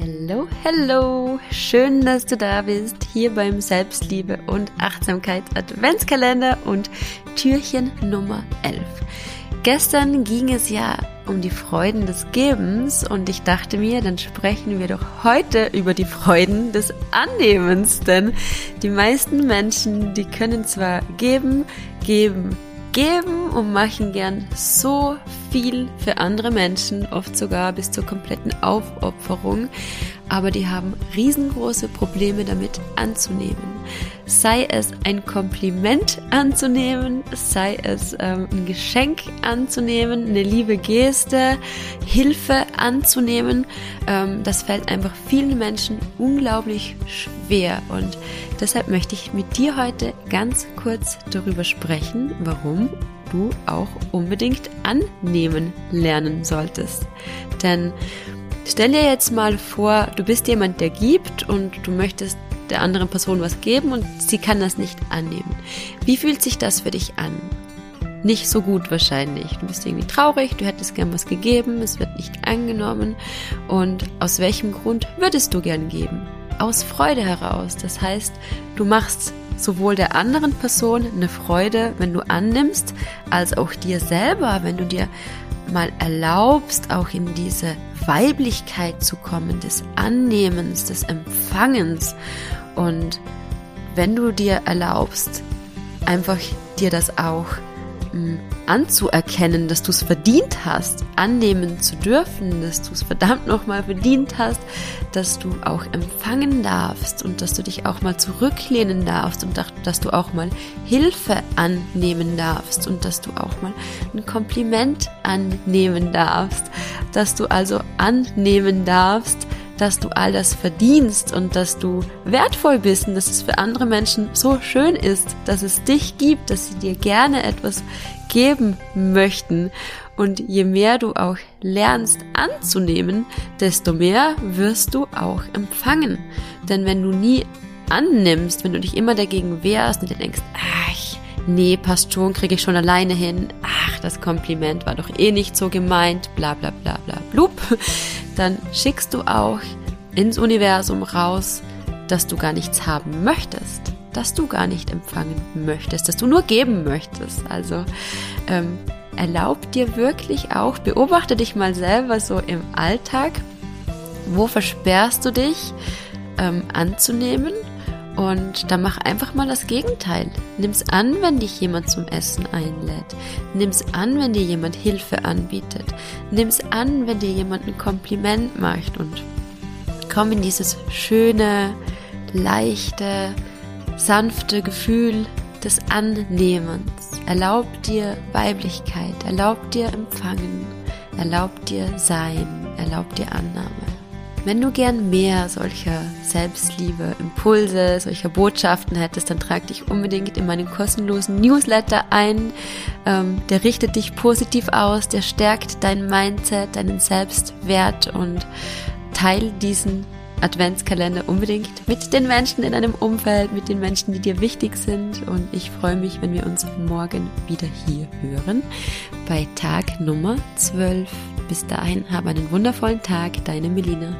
Hallo, hallo! Schön, dass du da bist, hier beim Selbstliebe und Achtsamkeit Adventskalender und Türchen Nummer 11. Gestern ging es ja um die Freuden des Gebens und ich dachte mir, dann sprechen wir doch heute über die Freuden des Annehmens, denn die meisten Menschen, die können zwar geben, geben, geben und machen gern so viel für andere Menschen, oft sogar bis zur kompletten Aufopferung, aber die haben riesengroße Probleme damit anzunehmen. Sei es ein Kompliment anzunehmen, sei es ähm, ein Geschenk anzunehmen, eine liebe Geste, Hilfe anzunehmen, ähm, das fällt einfach vielen Menschen unglaublich schwer und deshalb möchte ich mit dir heute ganz kurz darüber sprechen, warum du auch unbedingt annehmen lernen solltest. Denn stell dir jetzt mal vor, du bist jemand, der gibt und du möchtest der anderen Person was geben und sie kann das nicht annehmen. Wie fühlt sich das für dich an? Nicht so gut wahrscheinlich. Du bist irgendwie traurig, du hättest gern was gegeben, es wird nicht angenommen. Und aus welchem Grund würdest du gern geben? Aus Freude heraus. Das heißt, du machst sowohl der anderen Person eine Freude, wenn du annimmst, als auch dir selber, wenn du dir mal erlaubst, auch in diese Weiblichkeit zu kommen, des Annehmens, des Empfangens. Und wenn du dir erlaubst, einfach dir das auch anzuerkennen, dass du es verdient hast, annehmen zu dürfen, dass du es verdammt nochmal verdient hast, dass du auch empfangen darfst und dass du dich auch mal zurücklehnen darfst und dass du auch mal Hilfe annehmen darfst und dass du auch mal ein Kompliment annehmen darfst, dass du also annehmen darfst, dass du all das verdienst und dass du wertvoll bist und dass es für andere Menschen so schön ist, dass es dich gibt, dass sie dir gerne etwas geben möchten. Und je mehr du auch lernst anzunehmen, desto mehr wirst du auch empfangen. Denn wenn du nie annimmst, wenn du dich immer dagegen wehrst und dir denkst, ach, nee, passt schon, kriege ich schon alleine hin, ach, das Kompliment war doch eh nicht so gemeint, bla bla bla bla blub, dann schickst du auch ins Universum raus, dass du gar nichts haben möchtest, dass du gar nicht empfangen möchtest, dass du nur geben möchtest. Also ähm, erlaub dir wirklich auch, beobachte dich mal selber so im Alltag, wo versperrst du dich ähm, anzunehmen und dann mach einfach mal das Gegenteil. Nimm's an, wenn dich jemand zum Essen einlädt. Nimm's an, wenn dir jemand Hilfe anbietet. Nimm's an, wenn dir jemand ein Kompliment macht und komm in dieses schöne, leichte, sanfte Gefühl des Annehmens. Erlaub dir Weiblichkeit, erlaub dir Empfangen, erlaub dir Sein, erlaub dir Annahme. Wenn du gern mehr solcher Selbstliebe, Impulse, solcher Botschaften hättest, dann trag dich unbedingt in meinen kostenlosen Newsletter ein. Ähm, der richtet dich positiv aus, der stärkt dein Mindset, deinen Selbstwert und teil diesen Adventskalender unbedingt mit den Menschen in deinem Umfeld, mit den Menschen, die dir wichtig sind. Und ich freue mich, wenn wir uns morgen wieder hier hören bei Tag Nummer 12. Bis dahin, habe einen wundervollen Tag, deine Melina.